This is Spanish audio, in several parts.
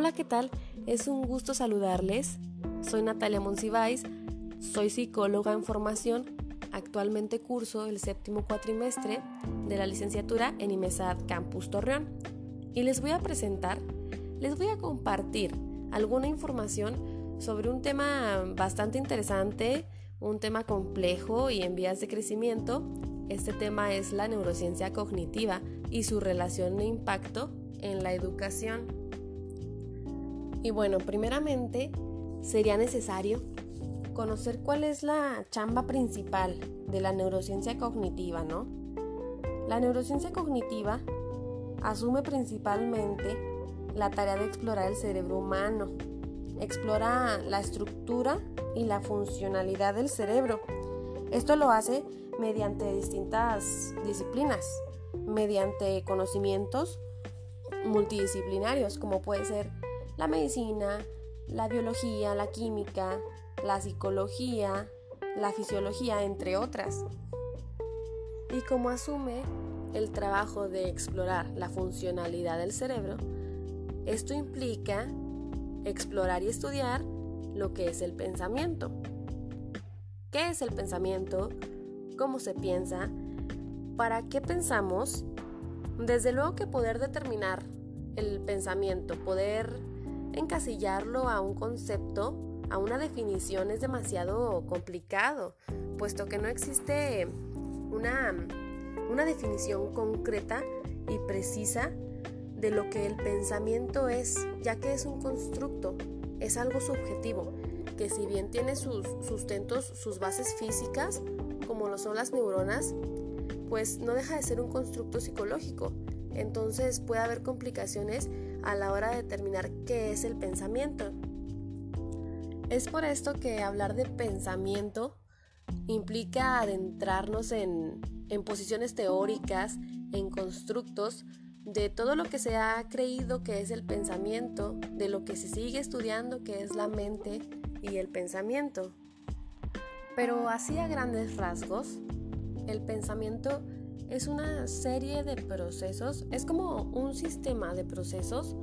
Hola, ¿qué tal? Es un gusto saludarles. Soy Natalia Monsiváis, soy psicóloga en formación. Actualmente curso el séptimo cuatrimestre de la licenciatura en IMESAD Campus Torreón. Y les voy a presentar, les voy a compartir alguna información sobre un tema bastante interesante, un tema complejo y en vías de crecimiento. Este tema es la neurociencia cognitiva y su relación e impacto en la educación. Y bueno, primeramente sería necesario conocer cuál es la chamba principal de la neurociencia cognitiva, ¿no? La neurociencia cognitiva asume principalmente la tarea de explorar el cerebro humano. Explora la estructura y la funcionalidad del cerebro. Esto lo hace mediante distintas disciplinas, mediante conocimientos multidisciplinarios, como puede ser la medicina, la biología, la química, la psicología, la fisiología, entre otras. Y como asume el trabajo de explorar la funcionalidad del cerebro, esto implica explorar y estudiar lo que es el pensamiento. ¿Qué es el pensamiento? ¿Cómo se piensa? ¿Para qué pensamos? Desde luego que poder determinar el pensamiento, poder encasillarlo a un concepto, a una definición es demasiado complicado, puesto que no existe una, una definición concreta y precisa de lo que el pensamiento es, ya que es un constructo, es algo subjetivo, que si bien tiene sus sustentos, sus bases físicas, como lo son las neuronas, pues no deja de ser un constructo psicológico. Entonces puede haber complicaciones a la hora de determinar qué es el pensamiento. Es por esto que hablar de pensamiento implica adentrarnos en, posiciones teóricas, en constructos, de todo lo que se ha creído que es el pensamiento, de lo que se sigue estudiando que es la mente y el pensamiento. Pero así a grandes rasgos, el pensamiento es una serie de procesos, es como un sistema de procesos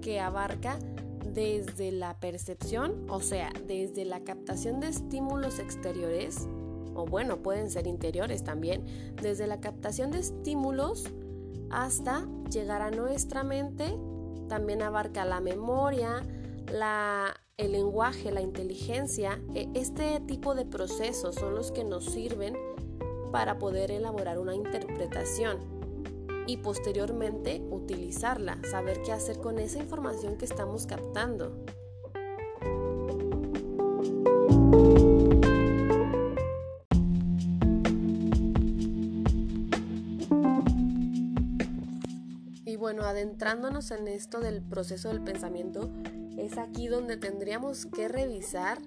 que abarca desde la percepción, o sea, desde la captación de estímulos exteriores, o bueno, pueden ser interiores también, desde la captación de estímulos hasta llegar a nuestra mente, también abarca la memoria, la, el lenguaje, la inteligencia, e, este tipo de procesos son los que nos sirven para poder elaborar una interpretación y posteriormente utilizarla, saber qué hacer con esa información que estamos captando. Y bueno, adentrándonos en esto del proceso del pensamiento, es aquí donde tendríamos que revisar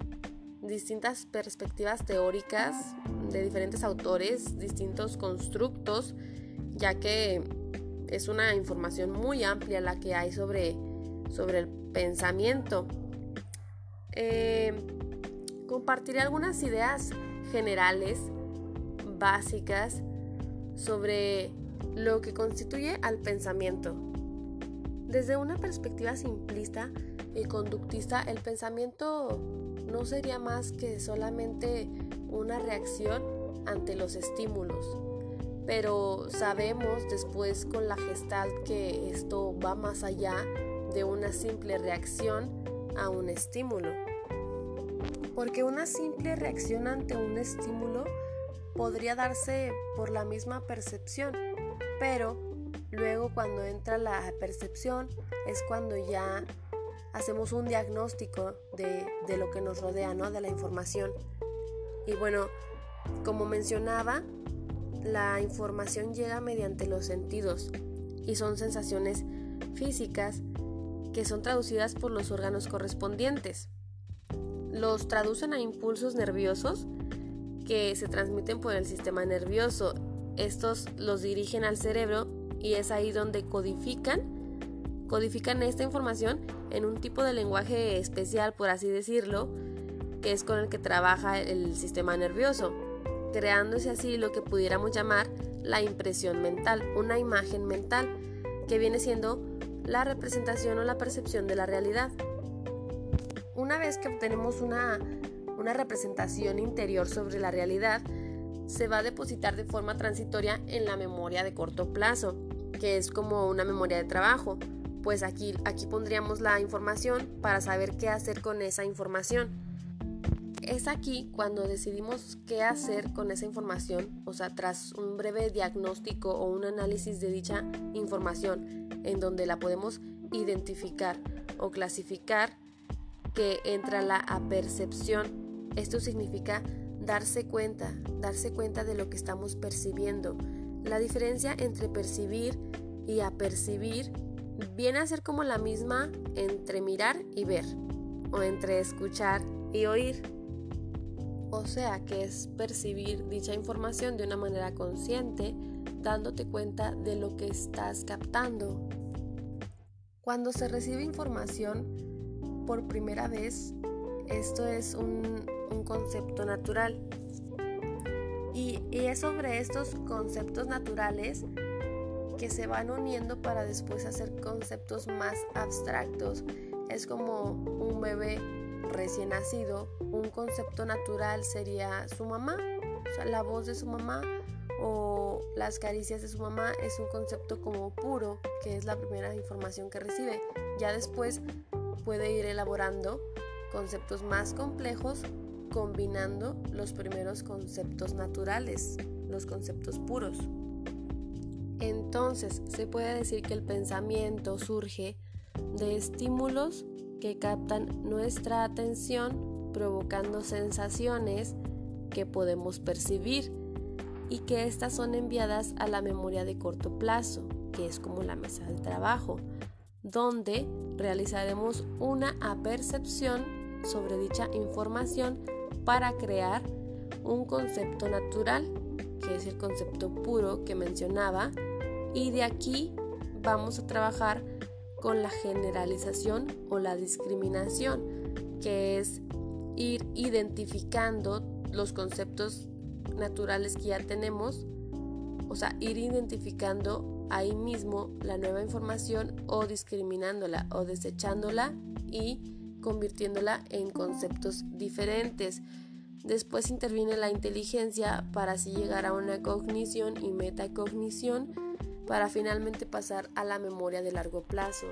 distintas perspectivas teóricas de diferentes autores, distintos constructos, ya que es una información muy amplia la que hay sobre, sobre el pensamiento. Eh, compartiré algunas ideas generales, básicas, sobre lo que constituye al pensamiento. Desde una perspectiva simplista y conductista, el pensamiento no sería más que solamente una reacción ante los estímulos. Pero sabemos después con la gestal que esto va más allá de una simple reacción a un estímulo. Porque una simple reacción ante un estímulo podría darse por la misma percepción, pero luego cuando entra la percepción es cuando ya hacemos un diagnóstico de, lo que nos rodea, ¿no? De la información. Y bueno, como mencionaba, la información llega mediante los sentidos y son sensaciones físicas que son traducidas por los órganos correspondientes. Los traducen a impulsos nerviosos que se transmiten por el sistema nervioso. Estos los dirigen al cerebro y es ahí donde codifican codifican esta información en un tipo de lenguaje especial, por así decirlo, que es con el que trabaja el sistema nervioso, creándose así lo que pudiéramos llamar la impresión mental, una imagen mental, que viene siendo la representación o la percepción de la realidad. Una vez que obtenemos una, una representación interior sobre la realidad, se va a depositar de forma transitoria en la memoria de corto plazo, que es como una memoria de trabajo. Pues aquí, aquí pondríamos la información para saber qué hacer con esa información. Es aquí cuando decidimos qué hacer con esa información, o sea, tras un breve diagnóstico o un análisis de dicha información, en donde la podemos identificar o clasificar, que entra la apercepción. Esto significa darse cuenta, darse cuenta de lo que estamos percibiendo. La diferencia entre percibir y apercibir viene a ser como la misma entre mirar y ver, o entre escuchar y oír. O sea que es percibir dicha información de una manera consciente, dándote cuenta de lo que estás captando. Cuando se recibe información por primera vez, esto es un, concepto natural. Y, es sobre estos conceptos naturales que se van uniendo para después hacer conceptos más abstractos. Es como un bebé recién nacido, un concepto natural sería su mamá, la voz de su mamá o las caricias de su mamá es un concepto como puro, que es la primera información que recibe. Ya después puede ir elaborando conceptos más complejos combinando los primeros conceptos naturales, los conceptos puros. Entonces, se puede decir que el pensamiento surge de estímulos que captan nuestra atención provocando sensaciones que podemos percibir y que estas son enviadas a la memoria de corto plazo, que es como la mesa de trabajo, donde realizaremos una apercepción sobre dicha información para crear un concepto natural, que es el concepto puro que mencionaba, y de aquí vamos a trabajar con la generalización o la discriminación, que es ir identificando los conceptos naturales que ya tenemos, o sea, ir identificando ahí mismo la nueva información o discriminándola o desechándola y convirtiéndola en conceptos diferentes. Después interviene la inteligencia para así llegar a una cognición y metacognición para finalmente pasar a la memoria de largo plazo.